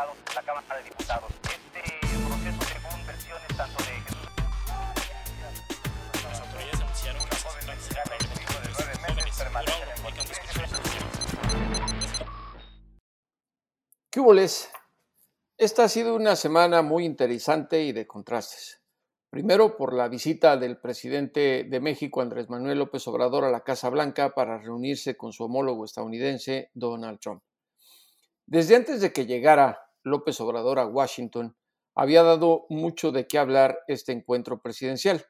integrado la Cámara de Diputados. Este proceso, según versiones tanto de Jesús. Las autoridades anunciaron que ¿Qué? Esta ha sido una semana muy interesante y de contrastes. Primero, por la visita del presidente de México, Andrés Manuel López Obrador, a la Casa Blanca para reunirse con su homólogo estadounidense, Donald Trump. Desde antes de que llegara López Obrador a Washington, había dado mucho de qué hablar este encuentro presidencial.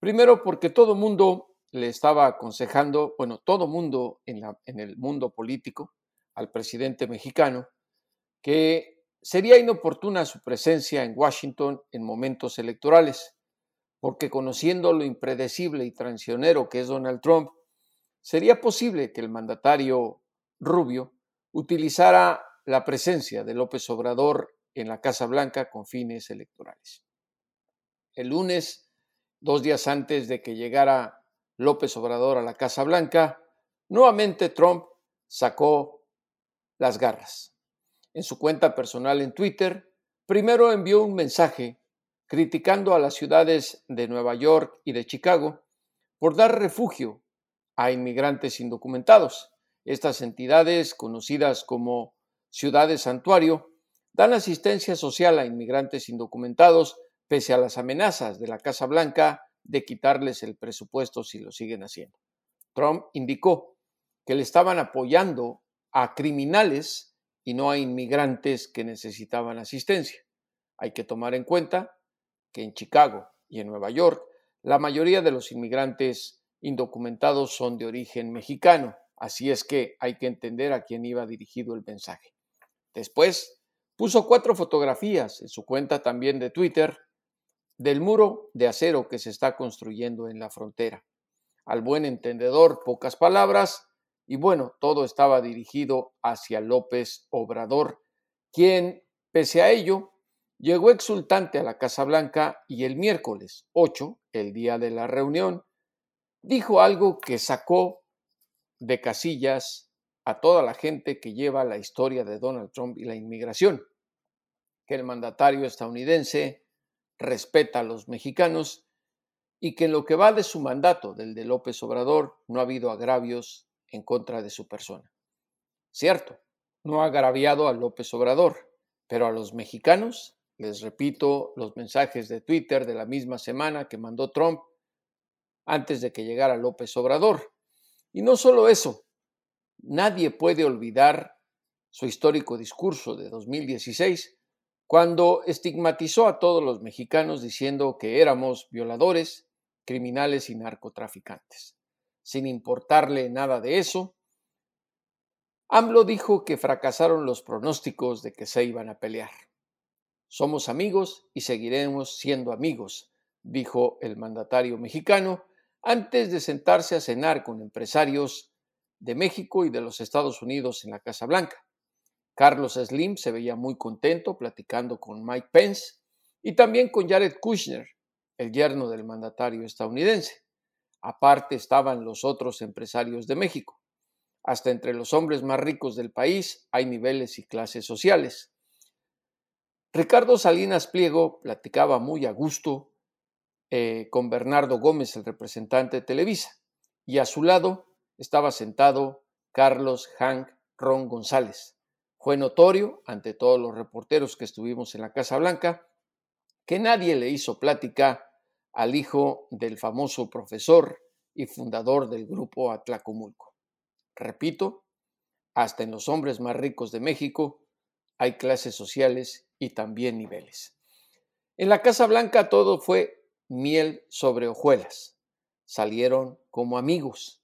Primero, porque todo mundo le estaba aconsejando, bueno, todo mundo en, el mundo político, al presidente mexicano, que sería inoportuna su presencia en Washington en momentos electorales, porque conociendo lo impredecible y traicionero que es Donald Trump, sería posible que el mandatario Rubio utilizara la presencia de López Obrador en la Casa Blanca con fines electorales. El lunes, dos días antes de que llegara López Obrador a la Casa Blanca, nuevamente Trump sacó las garras. En su cuenta personal en Twitter, primero envió un mensaje criticando a las ciudades de Nueva York y de Chicago por dar refugio a inmigrantes indocumentados. Estas entidades, conocidas como ciudades santuario, dan asistencia social a inmigrantes indocumentados pese a las amenazas de la Casa Blanca de quitarles el presupuesto si lo siguen haciendo. Trump indicó que le estaban apoyando a criminales y no a inmigrantes que necesitaban asistencia. Hay que tomar en cuenta que en Chicago y en Nueva York la mayoría de los inmigrantes indocumentados son de origen mexicano, así es que hay que entender a quién iba dirigido el mensaje. Después puso cuatro fotografías en su cuenta también de Twitter del muro de acero que se está construyendo en la frontera. Al buen entendedor, pocas palabras, y bueno, todo estaba dirigido hacia López Obrador, quien, pese a ello, llegó exultante a la Casa Blanca y el miércoles 8, el día de la reunión, dijo algo que sacó de casillas a toda la gente que lleva la historia de Donald Trump y la inmigración, que el mandatario estadounidense respeta a los mexicanos y que en lo que va de su mandato, del de López Obrador, no ha habido agravios en contra de su persona. Cierto, no ha agraviado a López Obrador, pero a los mexicanos, les repito los mensajes de Twitter de la misma semana que mandó Trump antes de que llegara López Obrador. Y no solo eso, nadie puede olvidar su histórico discurso de 2016, cuando estigmatizó a todos los mexicanos diciendo que éramos violadores, criminales y narcotraficantes. Sin importarle nada de eso, AMLO dijo que fracasaron los pronósticos de que se iban a pelear. Somos amigos y seguiremos siendo amigos, dijo el mandatario mexicano antes de sentarse a cenar con empresarios de México y de los Estados Unidos en la Casa Blanca. Carlos Slim se veía muy contento platicando con Mike Pence y también con Jared Kushner, el yerno del mandatario estadounidense. Aparte estaban los otros empresarios de México. Hasta entre los hombres más ricos del país hay niveles y clases sociales. Ricardo Salinas Pliego platicaba muy a gusto eh, con Bernardo Gómez, el representante de Televisa, y a su lado estaba sentado Carlos Hank Ron González. Fue notorio ante todos los reporteros que estuvimos en la Casa Blanca que nadie le hizo plática al hijo del famoso profesor y fundador del grupo Atlacomulco. Repito, hasta en los hombres más ricos de México hay clases sociales y también niveles. En la Casa Blanca todo fue miel sobre hojuelas. Salieron como amigos.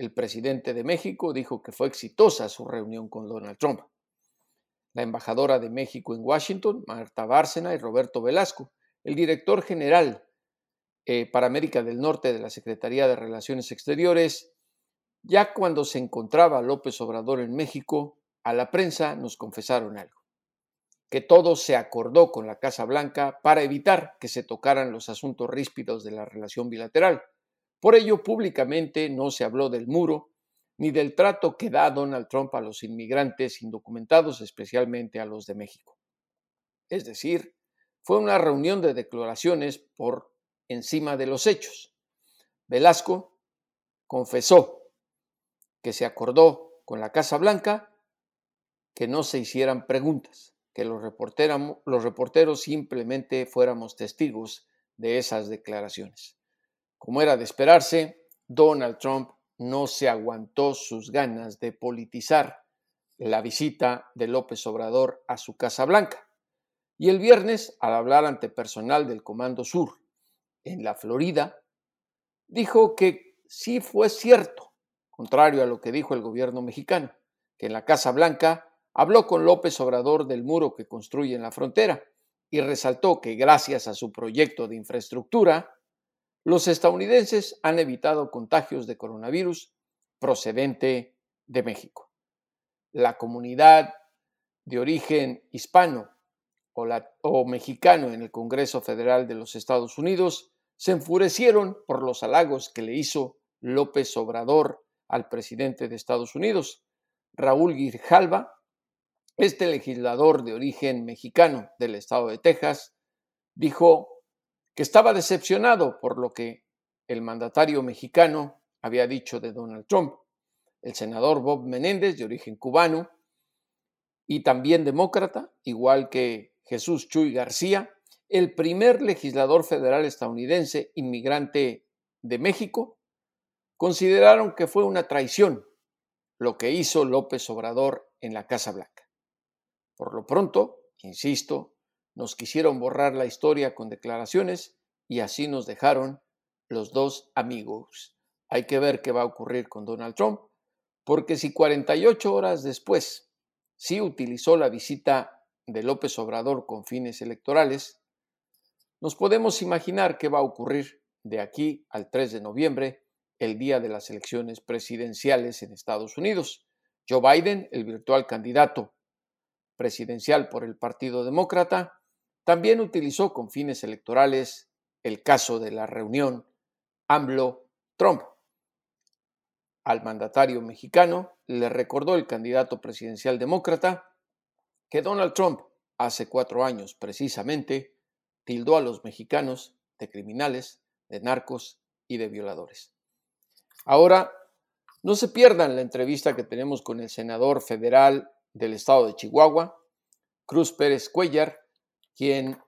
El presidente de México dijo que fue exitosa su reunión con Donald Trump. La embajadora de México en Washington, Marta Bárcena y Roberto Velasco, el director general eh, para América del Norte de la Secretaría de Relaciones Exteriores, ya cuando se encontraba López Obrador en México, a la prensa nos confesaron algo, que todo se acordó con la Casa Blanca para evitar que se tocaran los asuntos ríspidos de la relación bilateral. Por ello, públicamente no se habló del muro ni del trato que da Donald Trump a los inmigrantes indocumentados, especialmente a los de México. Es decir, fue una reunión de declaraciones por encima de los hechos. Velasco confesó que se acordó con la Casa Blanca que no se hicieran preguntas, que los, los reporteros simplemente fuéramos testigos de esas declaraciones. Como era de esperarse, Donald Trump no se aguantó sus ganas de politizar la visita de López Obrador a su Casa Blanca. Y el viernes, al hablar ante personal del Comando Sur en la Florida, dijo que sí fue cierto, contrario a lo que dijo el gobierno mexicano, que en la Casa Blanca habló con López Obrador del muro que construye en la frontera y resaltó que gracias a su proyecto de infraestructura, los estadounidenses han evitado contagios de coronavirus procedente de México. La comunidad de origen hispano o, mexicano en el Congreso Federal de los Estados Unidos se enfurecieron por los halagos que le hizo López Obrador al presidente de Estados Unidos, Raúl Girjalba, este legislador de origen mexicano del estado de Texas, dijo que estaba decepcionado por lo que el mandatario mexicano había dicho de Donald Trump. El senador Bob Menéndez, de origen cubano y también demócrata, igual que Jesús Chuy García, el primer legislador federal estadounidense inmigrante de México, consideraron que fue una traición lo que hizo López Obrador en la Casa Blanca. Por lo pronto, insisto, nos quisieron borrar la historia con declaraciones y así nos dejaron los dos amigos. Hay que ver qué va a ocurrir con Donald Trump, porque si 48 horas después sí utilizó la visita de López Obrador con fines electorales, nos podemos imaginar qué va a ocurrir de aquí al 3 de noviembre, el día de las elecciones presidenciales en Estados Unidos. Joe Biden, el virtual candidato presidencial por el Partido Demócrata, también utilizó con fines electorales el caso de la reunión AMLO-Trump. Al mandatario mexicano le recordó el candidato presidencial demócrata que Donald Trump hace cuatro años precisamente tildó a los mexicanos de criminales, de narcos y de violadores. Ahora, no se pierdan la entrevista que tenemos con el senador federal del estado de Chihuahua, Cruz Pérez Cuellar, quien,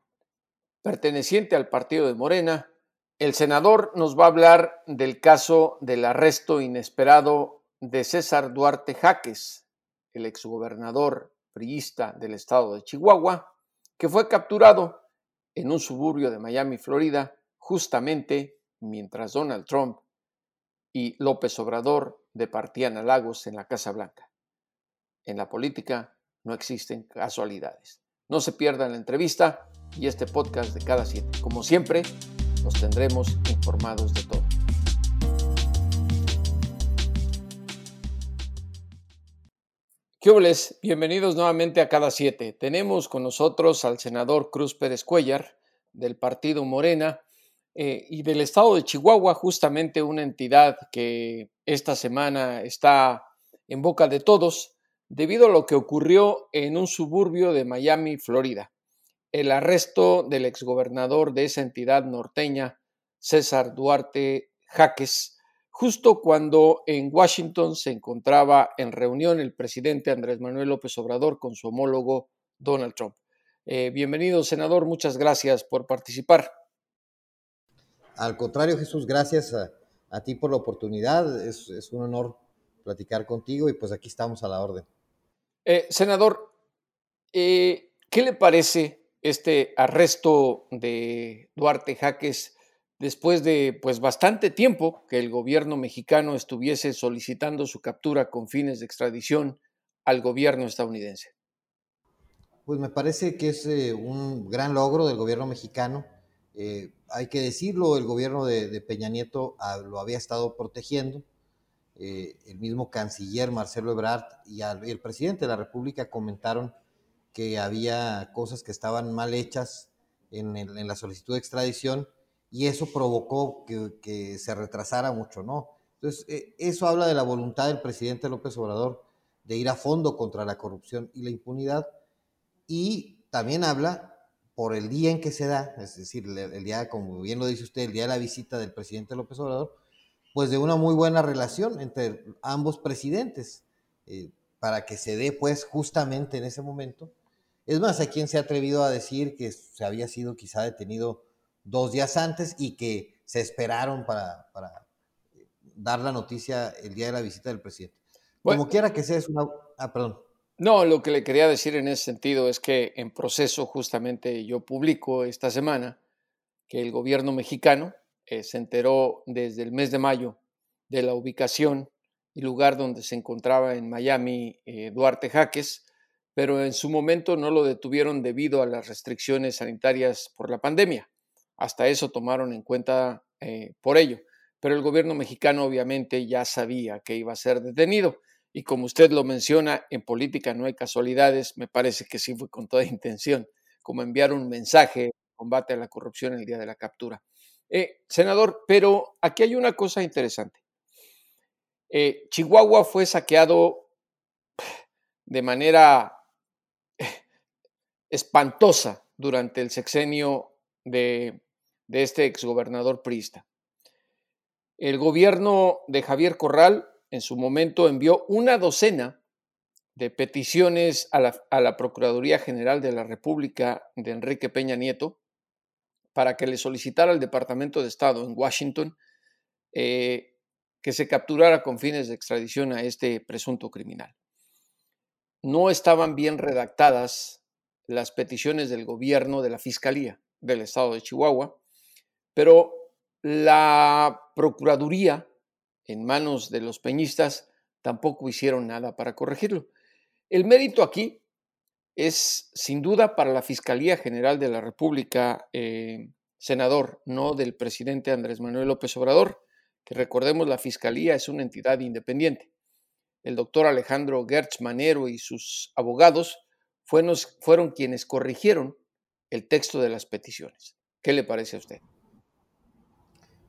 perteneciente al partido de Morena, el senador nos va a hablar del caso del arresto inesperado de César Duarte Jaques, el exgobernador priista del estado de Chihuahua, que fue capturado en un suburbio de Miami, Florida, justamente mientras Donald Trump y López Obrador departían a Lagos en la Casa Blanca. En la política no existen casualidades. No se pierdan la entrevista y este podcast de cada siete. Como siempre, los tendremos informados de todo. ¿Qué Bienvenidos nuevamente a cada siete. Tenemos con nosotros al senador Cruz Pérez Cuellar del partido Morena eh, y del estado de Chihuahua, justamente una entidad que esta semana está en boca de todos debido a lo que ocurrió en un suburbio de Miami, Florida. El arresto del exgobernador de esa entidad norteña, César Duarte Jaques, justo cuando en Washington se encontraba en reunión el presidente Andrés Manuel López Obrador con su homólogo Donald Trump. Eh, bienvenido, senador, muchas gracias por participar. Al contrario, Jesús, gracias a, ti por la oportunidad. Es, es un honor platicar contigo y pues aquí estamos a la orden. Eh, senador, eh, ¿qué le parece este arresto de Duarte Jaques después de pues bastante tiempo que el gobierno mexicano estuviese solicitando su captura con fines de extradición al gobierno estadounidense? Pues me parece que es eh, un gran logro del gobierno mexicano. hay que decirlo, el gobierno de, Peña Nieto ah, lo había estado protegiendo eh, el mismo canciller Marcelo Ebrard y, el presidente de la República comentaron que había cosas que estaban mal hechas en, la solicitud de extradición y eso provocó que, se retrasara mucho, ¿no? Entonces, eh, eso habla de la voluntad del presidente López Obrador de ir a fondo contra la corrupción y la impunidad y también habla por el día en que se da, es decir, el, día, como bien lo dice usted, el día de la visita del presidente López Obrador, pues de una muy buena relación entre ambos presidentes, eh, para que se dé pues justamente en ese momento. Es más, hay quien se ha atrevido a decir que se había sido quizá detenido dos días antes y que se esperaron para, para dar la noticia el día de la visita del presidente. Como quiera que sea, es una... Ah, perdón. No, lo que le quería decir en ese sentido es que en proceso justamente yo publico esta semana que el gobierno mexicano eh, se enteró desde el mes de mayo de la ubicación y lugar donde se encontraba en Miami eh, Duarte Jaques, pero en su momento no lo detuvieron debido a las restricciones sanitarias por la pandemia. Hasta eso tomaron en cuenta eh, por ello. Pero el gobierno mexicano obviamente ya sabía que iba a ser detenido. Y como usted lo menciona, en política no hay casualidades, me parece que sí fue con toda intención, como enviar un mensaje combate a la corrupción el día de la captura. Eh, senador, pero aquí hay una cosa interesante. Eh, Chihuahua fue saqueado de manera espantosa durante el sexenio de, este exgobernador priista. El gobierno de Javier Corral en su momento envió una docena de peticiones a la, Procuraduría General de la República de Enrique Peña Nieto para que le solicitara al Departamento de Estado en Washington eh, que se capturara con fines de extradición a este presunto criminal. No estaban bien redactadas las peticiones del gobierno de la Fiscalía del Estado de Chihuahua, pero la Procuraduría en manos de los peñistas, tampoco hicieron nada para corregirlo. El mérito aquí es sin duda para la Fiscalía General de la República, eh, senador, no del presidente Andrés Manuel López Obrador, que recordemos la Fiscalía es una entidad independiente. El doctor Alejandro Gertz Manero y sus abogados fueron, quienes corrigieron el texto de las peticiones. ¿Qué le parece a usted?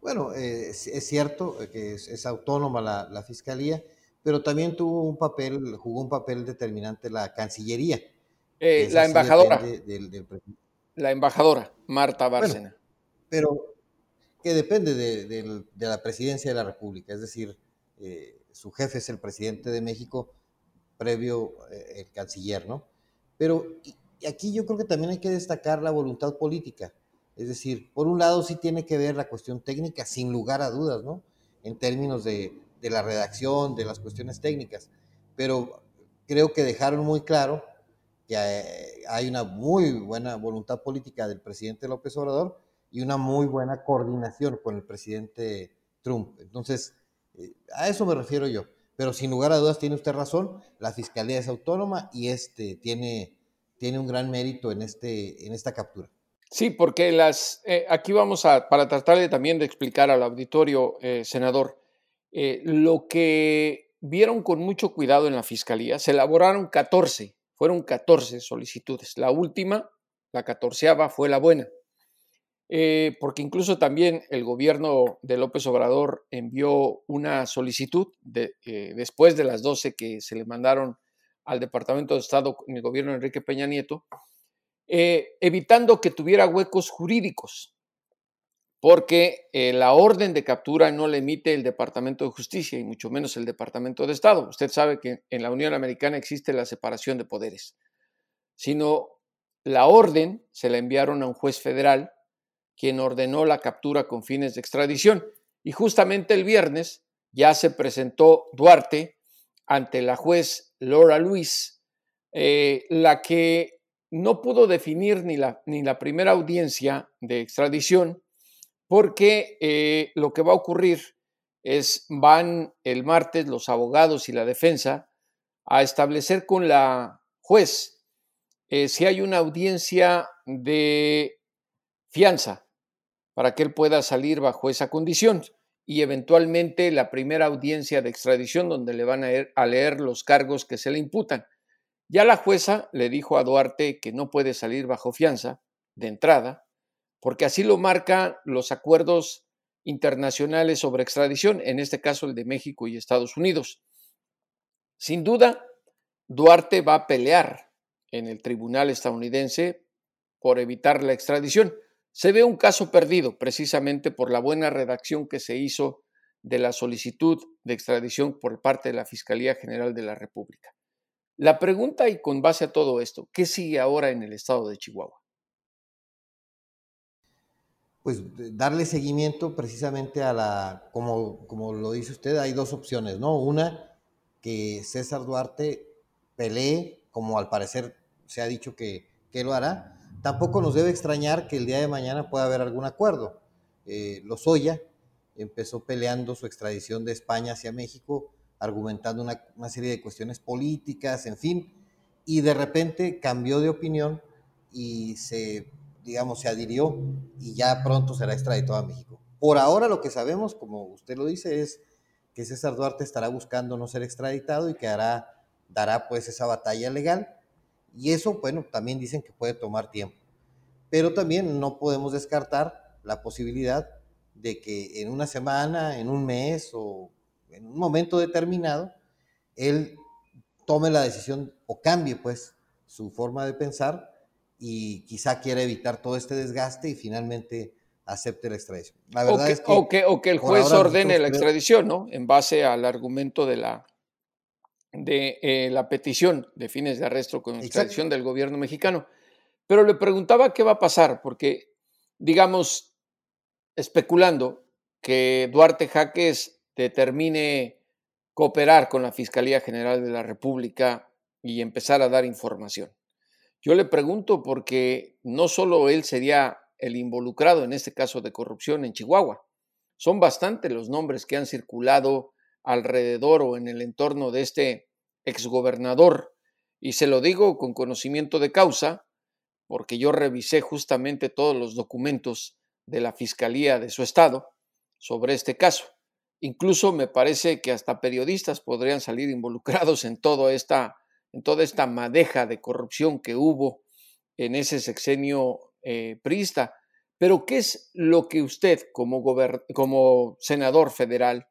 Bueno, eh, es, cierto que es, autónoma la, fiscalía, pero también tuvo un papel, jugó un papel determinante la Cancillería. Eh, la embajadora. la embajadora, Marta Bárcena. pero que depende de, la presidencia de la República, es decir, eh, su jefe es el presidente de México, previo el canciller, ¿no? Pero aquí yo creo que también hay que destacar la voluntad política es decir, por un lado sí tiene que ver la cuestión técnica, sin lugar a dudas, ¿no? En términos de, la redacción, de las cuestiones técnicas, pero creo que dejaron muy claro que eh, hay una muy buena voluntad política del presidente López Obrador y una muy buena coordinación con el presidente Trump. Entonces, eh, a eso me refiero yo. Pero sin lugar a dudas tiene usted razón, la fiscalía es autónoma y este tiene, tiene un gran mérito en, este, en esta captura. Sí, porque las, eh, aquí vamos a, para tratar de, también de explicar al auditorio, senador, lo que vieron con mucho cuidado en la fiscalía, se elaboraron 14, fueron 14 solicitudes. La última, la catorceava, fue la buena. porque incluso también el gobierno de López Obrador envió una solicitud de, después de las 12 que se le mandaron al Departamento de Estado en el gobierno de Enrique Peña Nieto, eh, evitando que tuviera huecos jurídicos, porque eh, la orden de captura no la emite el Departamento de Justicia y mucho menos el Departamento de Estado. Usted sabe que en la Unión Americana existe la separación de poderes, sino la orden se la enviaron a un juez federal quien ordenó la captura con fines de extradición. Y justamente el viernes ya se presentó Duarte ante la juez Laura Luis, eh, la que no pudo definir ni la, ni la primera audiencia de extradición porque eh, lo que va a ocurrir es van el martes los abogados y la defensa a establecer con la juez eh, si hay una audiencia de fianza para que él pueda salir bajo esa condición y eventualmente la primera audiencia de extradición donde le van a leer los cargos que se le imputan. Ya la jueza le dijo a Duarte que no puede salir bajo fianza de entrada, porque así lo marcan los acuerdos internacionales sobre extradición, en este caso el de México y Estados Unidos. Sin duda, Duarte va a pelear en el tribunal estadounidense por evitar la extradición. Se ve un caso perdido precisamente por la buena redacción que se hizo de la solicitud de extradición por parte de la Fiscalía General de la República. La pregunta y con base a todo esto, ¿qué sigue ahora en el estado de Chihuahua? Pues darle seguimiento precisamente a la, como, como lo dice usted, hay dos opciones, ¿no? Una, que César Duarte pelee, como al parecer se ha dicho que, que lo hará. Tampoco nos debe extrañar que el día de mañana pueda haber algún acuerdo. Eh, Lozoya empezó peleando su extradición de España hacia México argumentando una, serie de cuestiones políticas, en fin, y de repente cambió de opinión y se, digamos, se adhirió y ya pronto será extraditado a México. Por ahora lo que sabemos, como usted lo dice, es que César Duarte estará buscando no ser extraditado y que hará, dará pues esa batalla legal. Y eso, bueno, también dicen que puede tomar tiempo. Pero también no podemos descartar la posibilidad de que en una semana, en un mes o en un momento determinado, él tome la decisión o cambie pues su forma de pensar y quizá quiera evitar todo este desgaste y finalmente acepte la extradición. La verdad o, que, es que, o, que, o que, el juez ordene la extradición, ¿no? En base al argumento de la, de eh, la petición de fines de arresto con extradición del gobierno mexicano. Pero le preguntaba qué va a pasar, porque, digamos, especulando que Duarte Jaques determine cooperar con la Fiscalía General de la República y empezar a dar información. Yo le pregunto porque no solo él sería el involucrado en este caso de corrupción en Chihuahua, son bastantes los nombres que han circulado alrededor o en el entorno de este exgobernador. Y se lo digo con conocimiento de causa, porque yo revisé justamente todos los documentos de la Fiscalía de su estado sobre este caso. Incluso me parece que hasta periodistas podrían salir involucrados en, todo esta, en toda esta madeja de corrupción que hubo en ese sexenio eh, priista. Pero ¿qué es lo que usted como, senador federal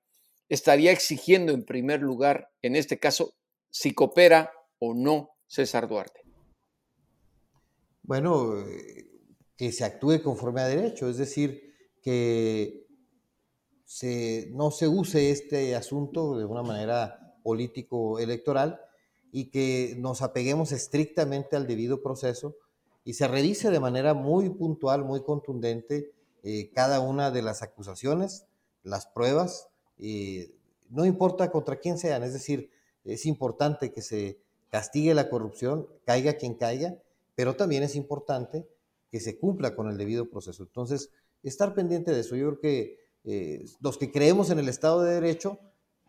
estaría exigiendo en primer lugar, en este caso, si coopera o no César Duarte? Bueno, eh, que se actúe conforme a derecho, es decir, que no se use este asunto de una manera político-electoral y que nos apeguemos estrictamente al debido proceso y se revise de manera muy puntual, muy contundente eh, cada una de las acusaciones, las pruebas, no importa contra quién sean, es decir, es importante que se castigue la corrupción, caiga quien caiga, pero también es importante que se cumpla con el debido proceso. Entonces, estar pendiente de eso, yo creo que eh, los que creemos en el Estado de Derecho,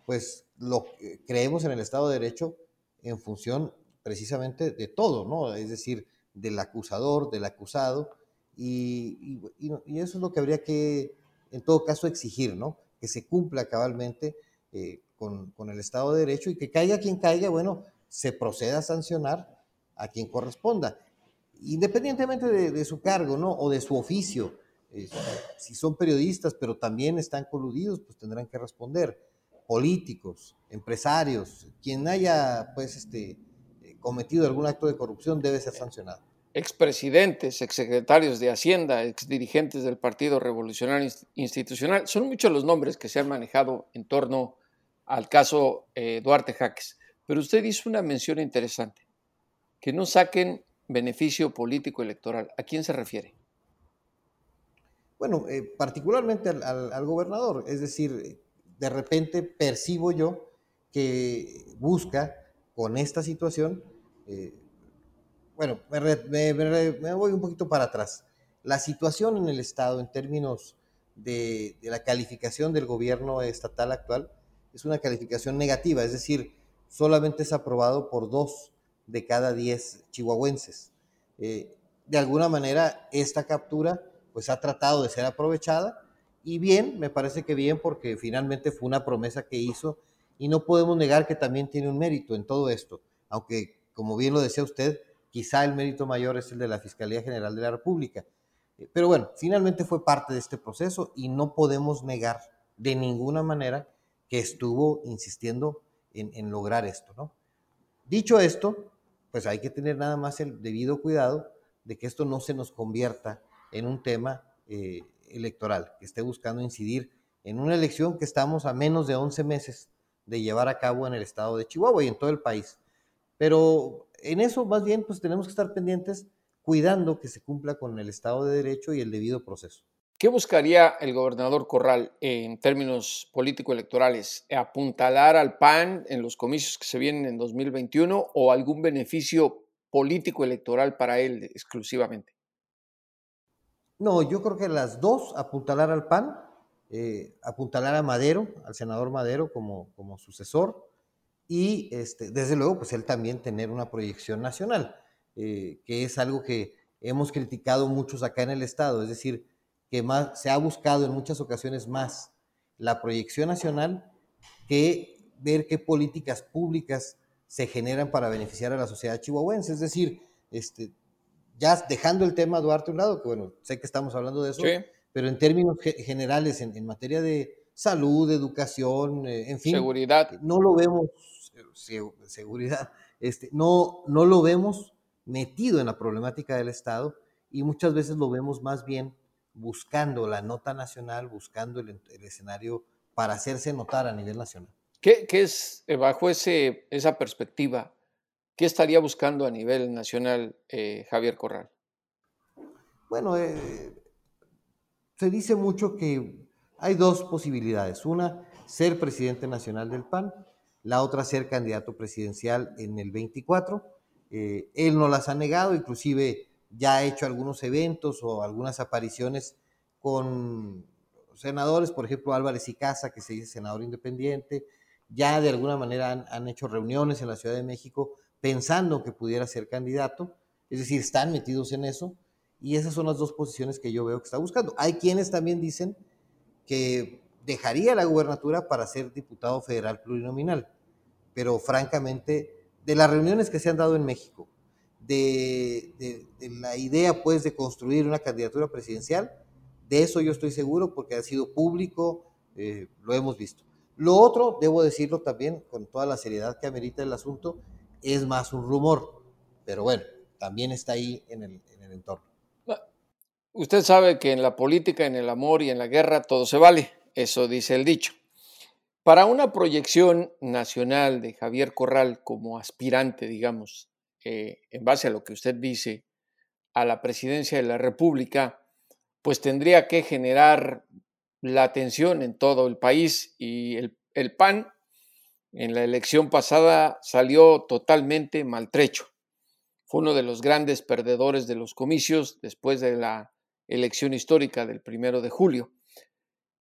pues lo creemos en el Estado de Derecho en función precisamente de todo, ¿no? Es decir, del acusador, del acusado, y, eso es lo que habría que, en todo caso, exigir, ¿no? Que se cumpla cabalmente eh, con, el Estado de Derecho y que caiga quien caiga, bueno, se proceda a sancionar a quien corresponda, independientemente de, su cargo, ¿no? O de su oficio si son periodistas, pero también están coludidos, pues tendrán que responder. Políticos, empresarios, quien haya pues este, eh, cometido algún acto de corrupción debe ser sancionado. Expresidentes, exsecretarios de Hacienda, exdirigentes del Partido Revolucionario Institucional, son muchos los nombres que se han manejado en torno al caso eh, Duarte Jaques. Pero usted hizo una mención interesante, que no saquen beneficio político electoral. ¿A quién se refiere? bueno, eh, particularmente al, gobernador. Es decir, de repente percibo yo que busca con esta situación, eh, bueno, me, voy un poquito para atrás. La situación en el Estado en términos de, de, la calificación del gobierno estatal actual es una calificación negativa, es decir, solamente es aprobado por dos de cada diez chihuahuenses. Eh, de alguna manera, esta captura pues ha tratado de ser aprovechada y bien, me parece que bien porque finalmente fue una promesa que hizo y no podemos negar que también tiene un mérito en todo esto, aunque como bien lo decía usted, quizá el mérito mayor es el de la Fiscalía General de la República. Eh, pero bueno, finalmente fue parte de este proceso y no podemos negar de ninguna manera que estuvo insistiendo en, lograr esto, ¿no? Dicho esto, pues hay que tener nada más el debido cuidado de que esto no se nos convierta en un tema eh, electoral, que esté buscando incidir en una elección que estamos a menos de 11 meses de llevar a cabo en el estado de Chihuahua y en todo el país. Pero en eso más bien pues tenemos que estar pendientes cuidando que se cumpla con el Estado de Derecho y el debido proceso. ¿Qué buscaría el gobernador Corral en términos político-electorales? ¿Apuntalar al PAN en los comicios que se vienen en 2021 o algún beneficio político-electoral para él exclusivamente? No, yo creo que las dos, apuntalar al PAN, eh, apuntalar a Madero, al senador Madero como, como sucesor, y este, desde luego, pues él también tener una proyección nacional. Eh, que es algo que hemos criticado muchos acá en el Estado, es decir, que más, se ha buscado en muchas ocasiones más la proyección nacional que ver qué políticas públicas se generan para beneficiar a la sociedad chihuahuense. Es decir, este, ya dejando el tema Duarte a un lado, que bueno, sé que estamos hablando de eso, pero en términos generales, en, materia de salud, educación, eh, en fin, seguridad. No lo vemos, seguridad, este, no, no lo vemos metido en la problemática del Estado y muchas veces lo vemos más bien buscando la nota nacional, buscando el, escenario para hacerse notar a nivel nacional. ¿Qué, es, eh, bajo ese, esa perspectiva, qué estaría buscando a nivel nacional eh, Javier Corral? Bueno, eh, se dice mucho que hay dos posibilidades. Una, ser presidente nacional del PAN, la otra, ser candidato presidencial en el 24 eh, él no las ha negado, inclusive ya ha hecho algunos eventos o algunas apariciones con senadores, por ejemplo Álvarez y Casa, que se dice senador independiente, ya de alguna manera han, hecho reuniones en la Ciudad de México pensando que pudiera ser candidato, es decir, están metidos en eso, y esas son las dos posiciones que yo veo que está buscando. Hay quienes también dicen que dejaría la gubernatura para ser diputado federal plurinominal, pero francamente de las reuniones que se han dado en México, de, la idea pues de construir una candidatura presidencial, de eso yo estoy seguro porque ha sido público, eh, lo hemos visto. Lo otro, debo decirlo también con toda la seriedad que amerita el asunto, es más un rumor, pero bueno, también está ahí en el, en el entorno. Usted sabe que en la política, en el amor y en la guerra todo se vale, eso dice el dicho. Para una proyección nacional de Javier Corral como aspirante, digamos, eh, en base a lo que usted dice, a la presidencia de la República, pues tendría que generar la atención en todo el país y el, el PAN en la elección pasada salió totalmente maltrecho. Fue uno de los grandes perdedores de los comicios después de la elección histórica del primero de julio.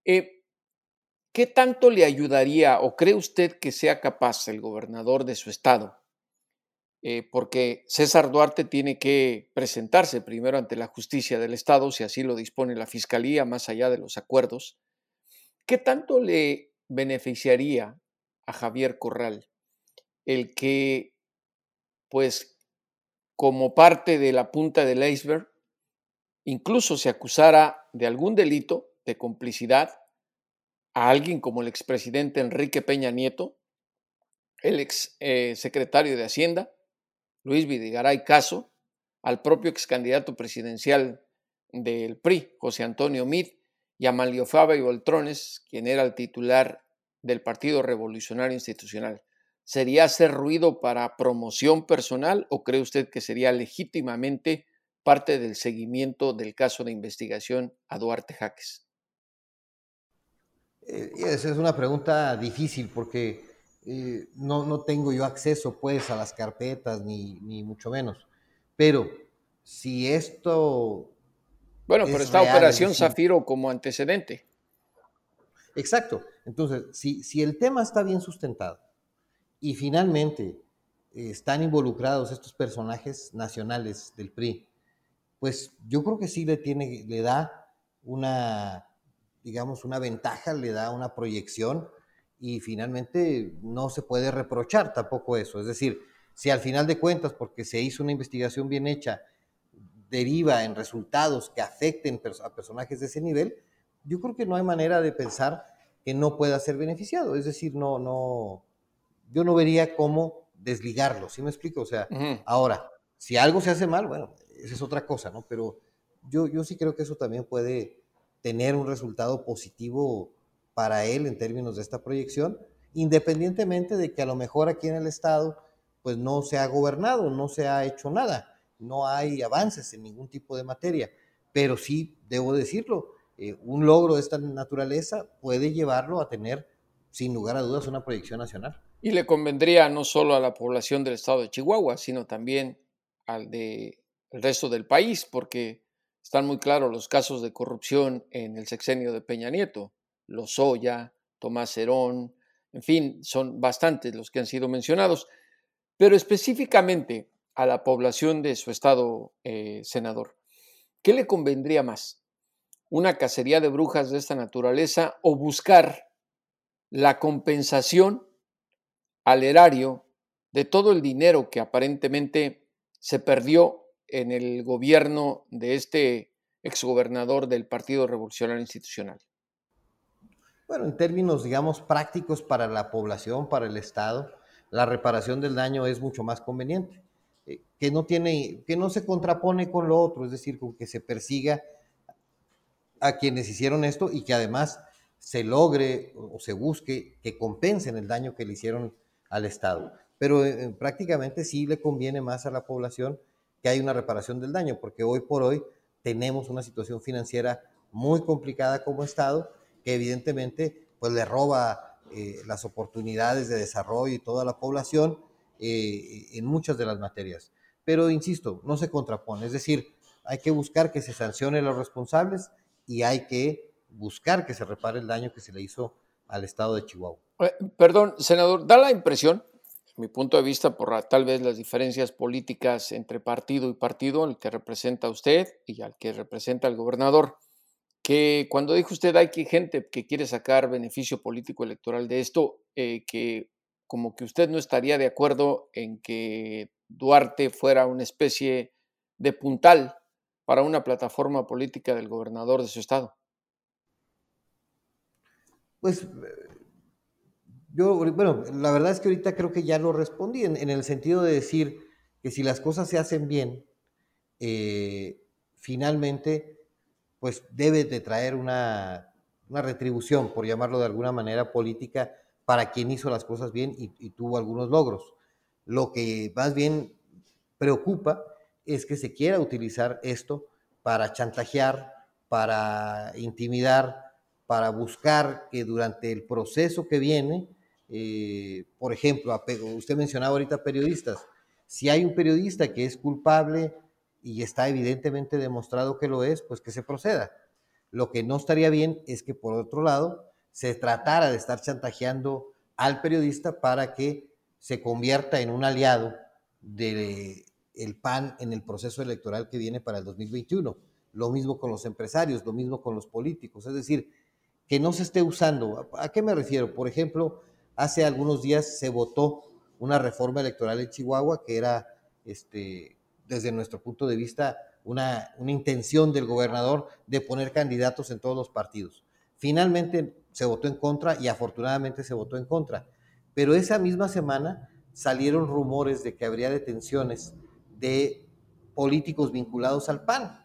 Eh, ¿Qué tanto le ayudaría o cree usted que sea capaz el gobernador de su estado? Eh, porque César Duarte tiene que presentarse primero ante la justicia del estado, si así lo dispone la fiscalía, más allá de los acuerdos. ¿Qué tanto le beneficiaría a Javier Corral el que, pues, como parte de la punta del iceberg, incluso se acusara de algún delito de complicidad a alguien como el expresidente Enrique Peña Nieto, el ex eh, secretario de Hacienda, Luis Vidigaray Caso, al propio ex candidato presidencial del PRI, José Antonio Mid, y a Manlio Fabio Beltrones, quien era el titular del Partido Revolucionario Institucional. ¿Sería hacer ruido para promoción personal o cree usted que sería legítimamente parte del seguimiento del caso de investigación a Duarte Jaques? Eh, esa es una pregunta difícil porque eh, no, no, tengo yo acceso pues a las carpetas ni, ni mucho menos. Pero si esto... Bueno, pero esta operación Zafiro como antecedente. Exacto. Entonces, si, el tema está bien sustentado y finalmente eh, están involucrados estos personajes nacionales del PRI, pues yo creo que sí le, tiene, le da una digamos, una ventaja, le da una proyección y finalmente no se puede reprochar tampoco eso. Es decir, si al final de cuentas, porque se hizo una investigación bien hecha, deriva en resultados que afecten a personajes de ese nivel, yo creo que no hay manera de pensar que no pueda ser beneficiado. Es decir, no, no, yo no vería cómo desligarlo, ¿sí me explico? O sea, ahora, si algo se hace mal, bueno, esa es otra cosa, ¿no? Pero yo, yo sí creo que eso también puede tener un resultado positivo para él en términos de esta proyección, independientemente de que a lo mejor aquí en el Estado pues no se ha gobernado, no se ha hecho nada, no hay avances en ningún tipo de materia, pero sí, debo decirlo, eh, un logro de esta naturaleza puede llevarlo a tener, sin lugar a dudas, una proyección nacional. Y le convendría no solo a la población del estado de Chihuahua, sino también al del resto del país, porque están muy claros los casos de corrupción en el sexenio de Peña Nieto, Lozoya, Tomás Herón, en fin, son bastantes los que han sido mencionados, pero específicamente a la población de su estado, eh, senador, ¿qué le convendría más? ¿Una cacería de brujas de esta naturaleza o buscar la compensación al erario de todo el dinero que aparentemente se perdió en el gobierno de este exgobernador del Partido Revolucionario Institucional? Bueno, en términos, digamos, prácticos para la población, para el Estado, la reparación del daño es mucho más conveniente, eh, que no tiene, que no se contrapone con lo otro, es decir, con que se persiga a quienes hicieron esto y que además se logre o se busque que compensen el daño que le hicieron al Estado. Pero eh, prácticamente sí le conviene más a la población que hay una reparación del daño, porque hoy por hoy tenemos una situación financiera muy complicada como Estado, que evidentemente pues le roba eh, las oportunidades de desarrollo y toda la población eh, en muchas de las materias. Pero insisto, no se contrapone, es decir, hay que buscar que se sancione los responsables y hay que buscar que se repare el daño que se le hizo al estado de Chihuahua. Eh, perdón, senador, da la impresión, mi punto de vista, por tal vez las diferencias políticas entre partido y partido, el que representa a usted y al que representa al gobernador, que cuando dijo usted hay que gente que quiere sacar beneficio político electoral de esto, eh, que como que usted no estaría de acuerdo en que Duarte fuera una especie de puntal para una plataforma política del gobernador de su estado. Pues yo, bueno, la verdad es que ahorita creo que ya lo respondí en, el sentido de decir que si las cosas se hacen bien, eh, finalmente, pues debe de traer una, retribución, por llamarlo de alguna manera política, para quien hizo las cosas bien y, y tuvo algunos logros. Lo que más bien preocupa es que se quiera utilizar esto para chantajear, para intimidar, para buscar que durante el proceso que viene, eh, por ejemplo, usted mencionaba ahorita periodistas, si hay un periodista que es culpable y está evidentemente demostrado que lo es, pues que se proceda. Lo que no estaría bien es que por otro lado se tratara de estar chantajeando al periodista para que se convierta en un aliado del el PAN en el proceso electoral que viene para el 2021. Lo mismo con los empresarios, lo mismo con los políticos. Es decir, que no se esté usando. ¿A qué me refiero? Por ejemplo, hace algunos días se votó una reforma electoral en Chihuahua que era, este, desde nuestro punto de vista, una, una intención del gobernador de poner candidatos en todos los partidos. Finalmente se votó en contra y afortunadamente se votó en contra. Pero esa misma semana salieron rumores de que habría detenciones de políticos vinculados al PAN,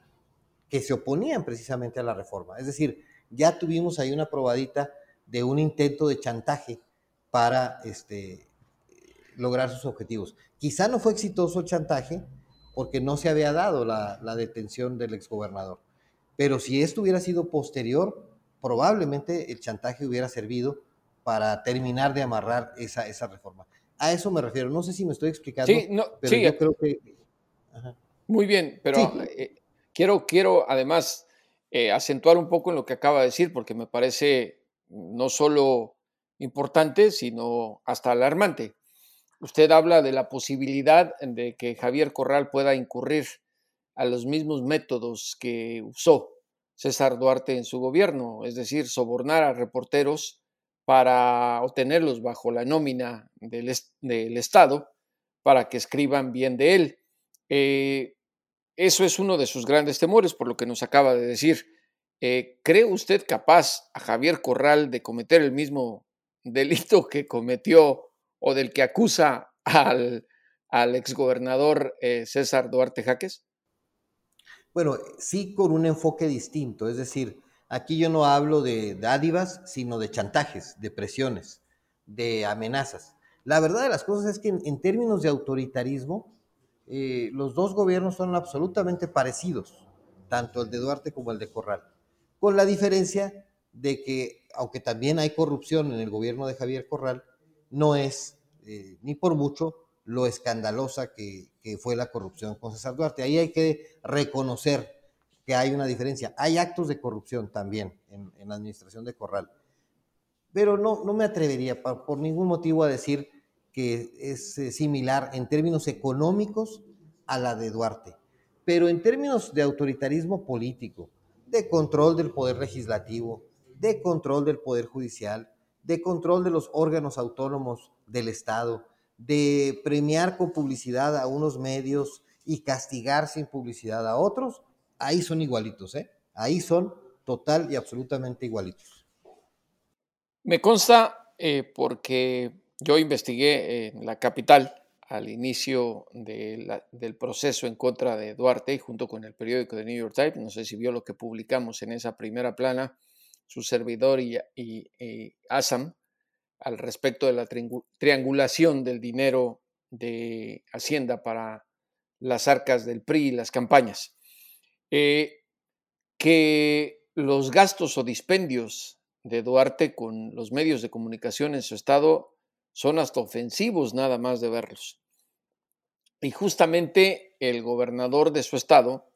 que se oponían precisamente a la reforma. Es decir, ya tuvimos ahí una probadita de un intento de chantaje para este, lograr sus objetivos. Quizá no fue exitoso el chantaje porque no se había dado la, detención del exgobernador, pero si esto hubiera sido posterior, probablemente el chantaje hubiera servido para terminar de amarrar esa, esa reforma. A eso me refiero. No sé si me estoy explicando, sí, no, pero yo creo que... Muy bien, pero eh, quiero, quiero además eh, acentuar un poco en lo que acaba de decir, porque me parece no solo importante, sino hasta alarmante. Usted habla de la posibilidad de que Javier Corral pueda incurrir a los mismos métodos que usó César Duarte en su gobierno, es decir, sobornar a reporteros para obtenerlos bajo la nómina del, Estado para que escriban bien de él. Eh, eso es uno de sus grandes temores, por lo que nos acaba de decir. Eh, ¿Cree usted capaz a Javier Corral de cometer el mismo delito que cometió o del que acusa al, al exgobernador eh, César Duarte Jaques? Bueno, sí con un enfoque distinto, es decir, aquí yo no hablo de dádivas, sino de chantajes, de presiones, de amenazas. La verdad de las cosas es que en, términos de autoritarismo, eh, los dos gobiernos son absolutamente parecidos, tanto el de Duarte como el de Corral, con la diferencia de que, aunque también hay corrupción en el gobierno de Javier Corral, no es eh, ni por mucho lo escandalosa que, fue la corrupción con César Duarte. Ahí hay que reconocer que hay una diferencia. Hay actos de corrupción también en, la administración de Corral. Pero no, no me atrevería por, ningún motivo a decir que es eh, similar en términos económicos a la de Duarte. Pero en términos de autoritarismo político, de control del poder legislativo, de control del poder judicial, de control de los órganos autónomos del Estado, de premiar con publicidad a unos medios y castigar sin publicidad a otros, ahí son igualitos, ¿eh? Ahí son total y absolutamente igualitos. Me consta eh, porque yo investigué en la capital al inicio del proceso en contra de Duarte y junto con el periódico de New York Times, no sé si vio lo que publicamos en esa primera plana, su servidor y, y, y Assam, al respecto de la triangulación del dinero de Hacienda para las arcas del PRI y las campañas. Eh, que los gastos o dispendios de Duarte con los medios de comunicación en su estado son hasta ofensivos nada más de verlos. Y justamente el gobernador de su estado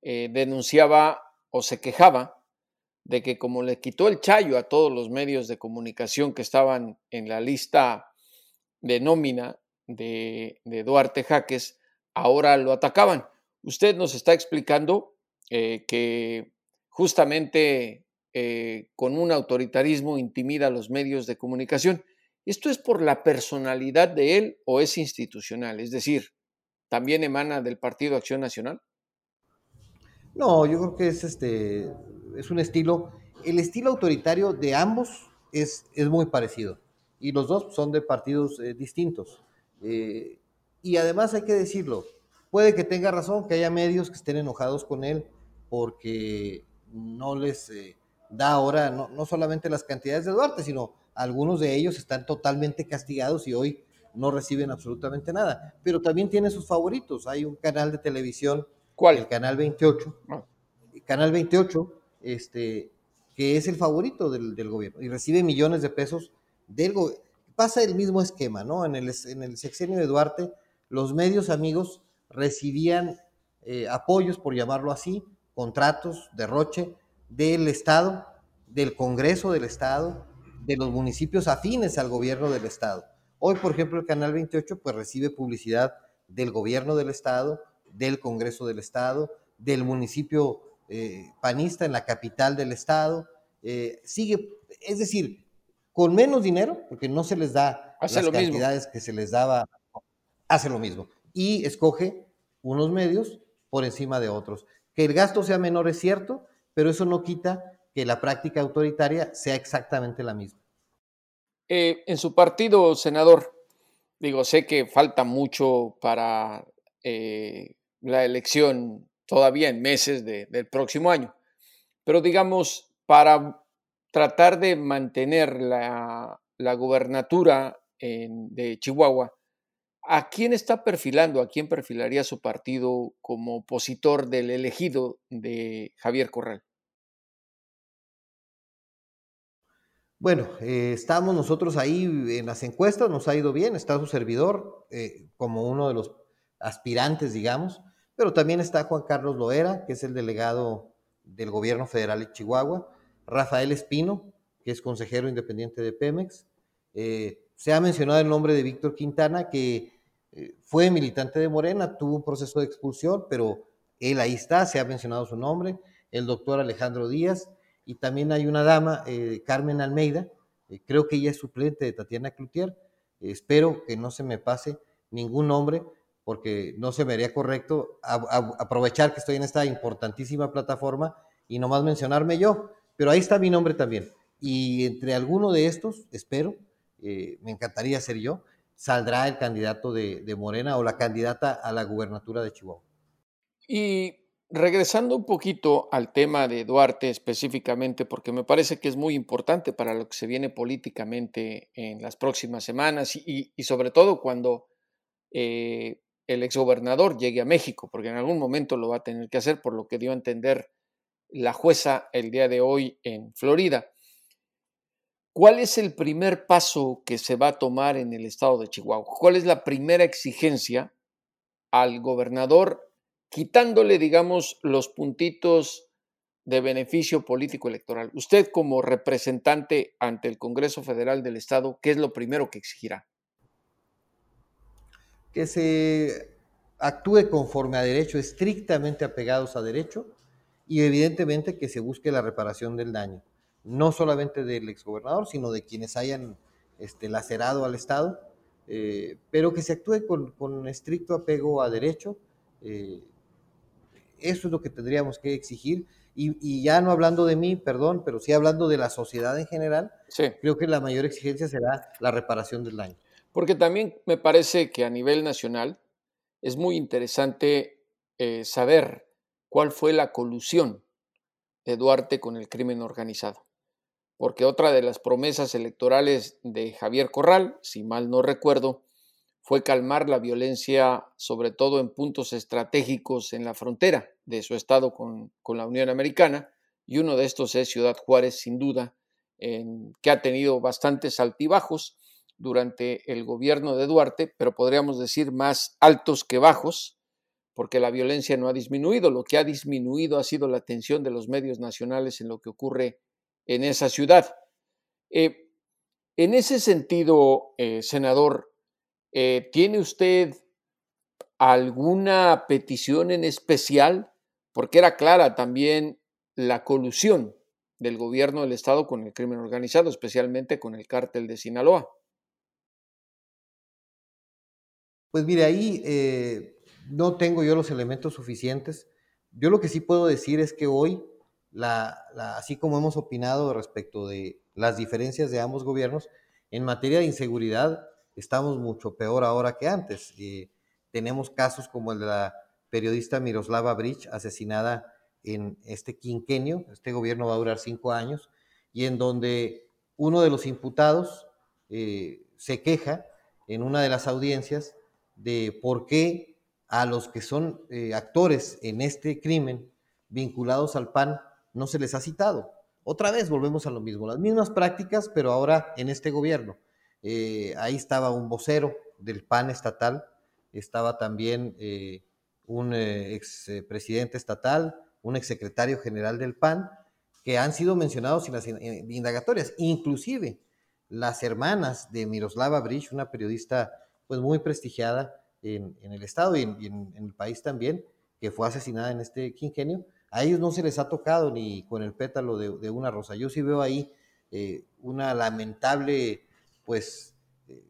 eh, denunciaba o se quejaba de que como le quitó el chayo a todos los medios de comunicación que estaban en la lista de nómina de, Duarte Jaques, ahora lo atacaban. Usted nos está explicando eh, que justamente eh, con un autoritarismo intimida a los medios de comunicación. ¿Esto es por la personalidad de él o es institucional? Es decir, ¿también emana del Partido Acción Nacional? No, yo creo que es este es un estilo, el estilo autoritario de ambos es, es muy parecido y los dos son de partidos eh, distintos. Eh, y además hay que decirlo, puede que tenga razón, que haya medios que estén enojados con él porque no les eh, da ahora no, no, solamente las cantidades de Duarte, sino algunos de ellos están totalmente castigados y hoy no reciben absolutamente nada. Pero también tiene sus favoritos. Hay un canal de televisión, ¿Cuál? El canal 28. Ah. Canal 28 este, que es el favorito del, gobierno y recibe millones de pesos del gobierno. Pasa el mismo esquema, ¿no? En el, en el sexenio de Duarte, los medios amigos recibían eh, apoyos, por llamarlo así, contratos, derroche del Estado, del Congreso del Estado, de los municipios afines al gobierno del Estado. Hoy, por ejemplo, el Canal 28 pues recibe publicidad del gobierno del Estado, del Congreso del Estado, del municipio eh, panista en la capital del estado, eh, sigue, es decir, con menos dinero, porque no se les da las cantidades que se les daba, hace lo mismo. Y escoge unos medios por encima de otros. Que el gasto sea menor es cierto, pero eso no quita que la práctica autoritaria sea exactamente la misma. Eh, en su partido, senador, digo, sé que falta mucho para la elección todavía en meses del próximo año. Pero digamos, para tratar de mantener la, la gubernatura de Chihuahua, ¿a quién está perfilando, a quién perfilaría su partido como opositor del elegido de Javier Corral? Bueno, eh, estamos nosotros ahí en las encuestas, nos ha ido bien, está su servidor eh, como uno de los aspirantes, digamos. Pero también está Juan Carlos Loera, que es el delegado del gobierno federal de Chihuahua, Rafael Espino, que es consejero independiente de Pemex. Eh, se ha mencionado el nombre de Víctor Quintana, que fue militante de Morena, tuvo un proceso de expulsión, pero él ahí está, se ha mencionado su nombre, el doctor Alejandro Díaz, y también hay una dama, eh, Carmen Almeida, creo que ella es suplente de Tatiana Cloutier, espero que no se me pase ningún nombre, porque no se me haría correcto aprovechar que estoy en esta importantísima plataforma y nomás mencionarme yo, pero ahí está mi nombre también. Y entre alguno de estos, espero, eh, me encantaría ser yo, saldrá el candidato de, Morena o la candidata a la gubernatura de Chihuahua. Y regresando un poquito al tema de Duarte específicamente, porque me parece que es muy importante para lo que se viene políticamente en las próximas semanas y, sobre todo cuando eh, el exgobernador llegue a México, porque en algún momento lo va a tener que hacer, por lo que dio a entender la jueza el día de hoy en Florida. ¿Cuál es el primer paso que se va a tomar en el estado de Chihuahua? ¿Cuál es la primera exigencia al gobernador, quitándole, digamos, los puntitos de beneficio político electoral? Usted como representante ante el Congreso Federal del Estado, ¿qué es lo primero que exigirá? Que se actúe conforme a derecho, estrictamente apegados a derecho, y evidentemente que se busque la reparación del daño no solamente del exgobernador, sino de quienes hayan este, lacerado al Estado, eh, pero que se actúe con, estricto apego a derecho. Eh, eso es lo que tendríamos que exigir. Y, ya no hablando de mí, perdón, pero sí hablando de la sociedad en general, creo que la mayor exigencia será la reparación del daño. Porque también me parece que a nivel nacional es muy interesante eh, saber cuál fue la colusión de Duarte con el crimen organizado porque otra de las promesas electorales de Javier Corral, si mal no recuerdo, fue calmar la violencia, sobre todo en puntos estratégicos en la frontera de su estado con, la Unión Americana, y uno de estos es Ciudad Juárez, sin duda, en, que ha tenido bastantes altibajos durante el gobierno de Duarte, pero podríamos decir más altos que bajos, porque la violencia no ha disminuido. Lo que ha disminuido ha sido la atención de los medios nacionales en lo que ocurre en esa ciudad. Eh, en ese sentido, eh, senador, eh, ¿tiene usted alguna petición en especial? Porque era clara también la colusión del gobierno del Estado con el crimen organizado, especialmente con el cártel de Sinaloa. Pues mire, ahí no tengo yo los elementos suficientes. Yo lo que sí puedo decir es que hoy así como hemos opinado respecto de las diferencias de ambos gobiernos, en materia de inseguridad estamos mucho peor ahora que antes. Eh, tenemos casos como el de la periodista Miroslava Bridge, asesinada en este quinquenio, este gobierno va a durar cinco años, y en donde uno de los imputados eh, se queja en una de las audiencias de por qué a los que son eh, actores en este crimen vinculados al PAN no se les ha citado. Otra vez volvemos a lo mismo, las mismas prácticas, pero ahora en este gobierno. Eh, ahí estaba un vocero del PAN estatal, estaba también eh, un eh, expresidente estatal, un exsecretario general del PAN, que han sido mencionados en las indagatorias, inclusive las hermanas de Miroslava Bridge, una periodista pues muy prestigiada en, el estado y, en, el país también, que fue asesinada en este quinquenio, a ellos no se les ha tocado ni con el pétalo de, una rosa. Yo sí veo ahí eh, una lamentable, pues, eh,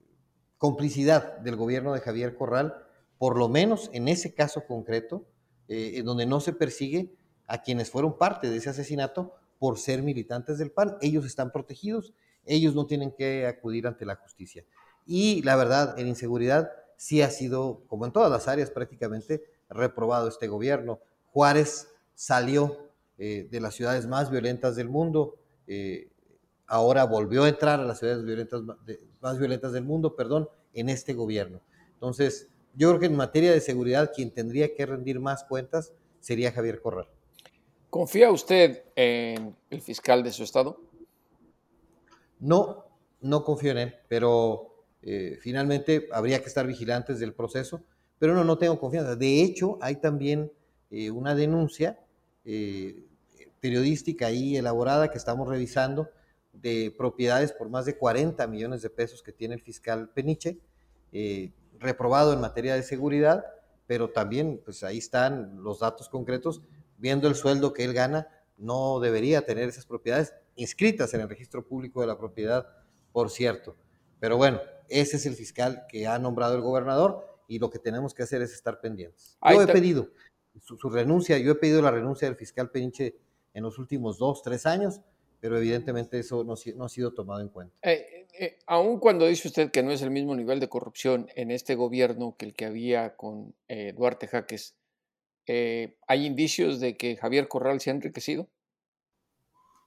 complicidad del gobierno de Javier Corral, por lo menos en ese caso concreto, eh, donde no se persigue a quienes fueron parte de ese asesinato por ser militantes del PAN. Ellos están protegidos, ellos no tienen que acudir ante la justicia. Y la verdad, en inseguridad sí ha sido, como en todas las áreas prácticamente, reprobado este gobierno. Juárez salió eh, de las ciudades más violentas del mundo, ahora volvió a entrar a las ciudades violentas, más violentas del mundo, perdón, en este gobierno. Entonces, yo creo que en materia de seguridad quien tendría que rendir más cuentas sería Javier Corral. ¿Confía usted en el fiscal de su estado? No, no confío en él, pero eh, finalmente habría que estar vigilantes del proceso, pero no, no tengo confianza. De hecho, hay también una denuncia eh, periodística ahí elaborada que estamos revisando de propiedades por más de 40 millones de pesos que tiene el fiscal Peniche, eh, reprobado en materia de seguridad, pero también pues ahí están los datos concretos, viendo el sueldo que él gana, no debería tener esas propiedades inscritas en el registro público de la propiedad, por cierto. Pero bueno, ese es el fiscal que ha nombrado el gobernador y lo que tenemos que hacer es estar pendientes. Yo he pedido su, renuncia. Yo he pedido la renuncia del fiscal Peniche en los últimos dos, tres años, pero evidentemente eso no, no ha sido tomado en cuenta. Eh, eh, aun cuando dice usted que no es el mismo nivel de corrupción en este gobierno que el que había con eh, Duarte Jaques, eh, ¿hay indicios de que Javier Corral se ha enriquecido?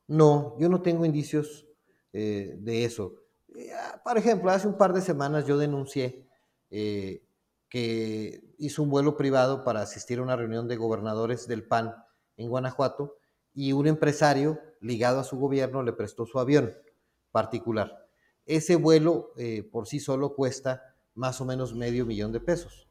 No, yo no tengo indicios eh, de eso. Eh, ah, por ejemplo, hace un par de semanas yo denuncié que hizo un vuelo privado para asistir a una reunión de gobernadores del PAN en Guanajuato y un empresario ligado a su gobierno le prestó su avión particular. Ese vuelo por sí solo cuesta más o menos medio millón de pesos.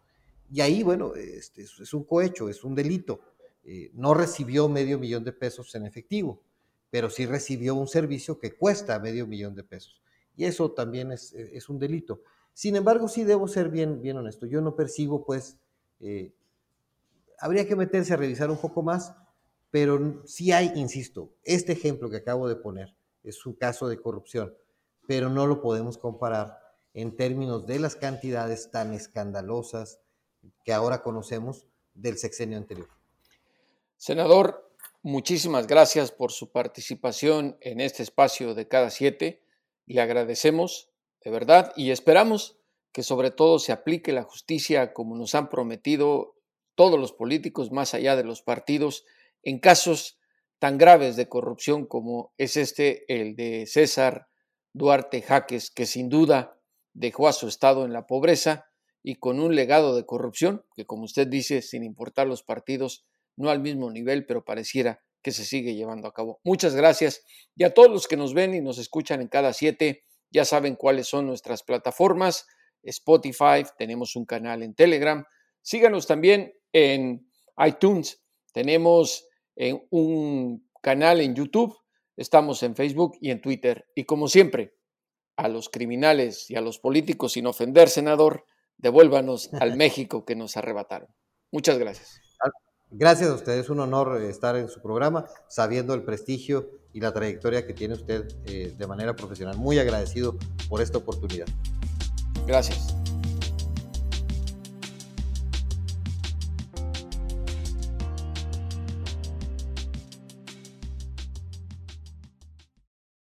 Y ahí, bueno, este, es un cohecho, es un delito. Eh, no recibió medio millón de pesos en efectivo, pero sí recibió un servicio que cuesta medio millón de pesos. Y eso también es, es un delito. Sin embargo, sí debo ser bien, bien honesto. Yo no percibo, pues, eh, habría que meterse a revisar un poco más, pero sí hay, insisto, este ejemplo que acabo de poner es un caso de corrupción, pero no lo podemos comparar en términos de las cantidades tan escandalosas que ahora conocemos del sexenio anterior. Senador, muchísimas gracias por su participación en este espacio de cada siete. Le agradecemos de verdad y esperamos que sobre todo se aplique la justicia como nos han prometido todos los políticos más allá de los partidos en casos tan graves de corrupción como es este, el de César Duarte Jaques, que sin duda dejó a su estado en la pobreza y con un legado de corrupción que, como usted dice, sin importar los partidos, no al mismo nivel, pero pareciera que se sigue llevando a cabo. Muchas gracias. Y a todos los que nos ven y nos escuchan en cada siete, ya saben cuáles son nuestras plataformas. Spotify, tenemos un canal en Telegram. Síganos también en iTunes. Tenemos eh, un canal en YouTube. Estamos en Facebook y en Twitter. Y como siempre, a los criminales y a los políticos sin ofender, senador, devuélvanos al México que nos arrebataron. Muchas gracias. Gracias a usted, es un honor eh, estar en su programa, sabiendo el prestigio y la trayectoria que tiene usted eh, de manera profesional. Muy agradecido por esta oportunidad. Gracias.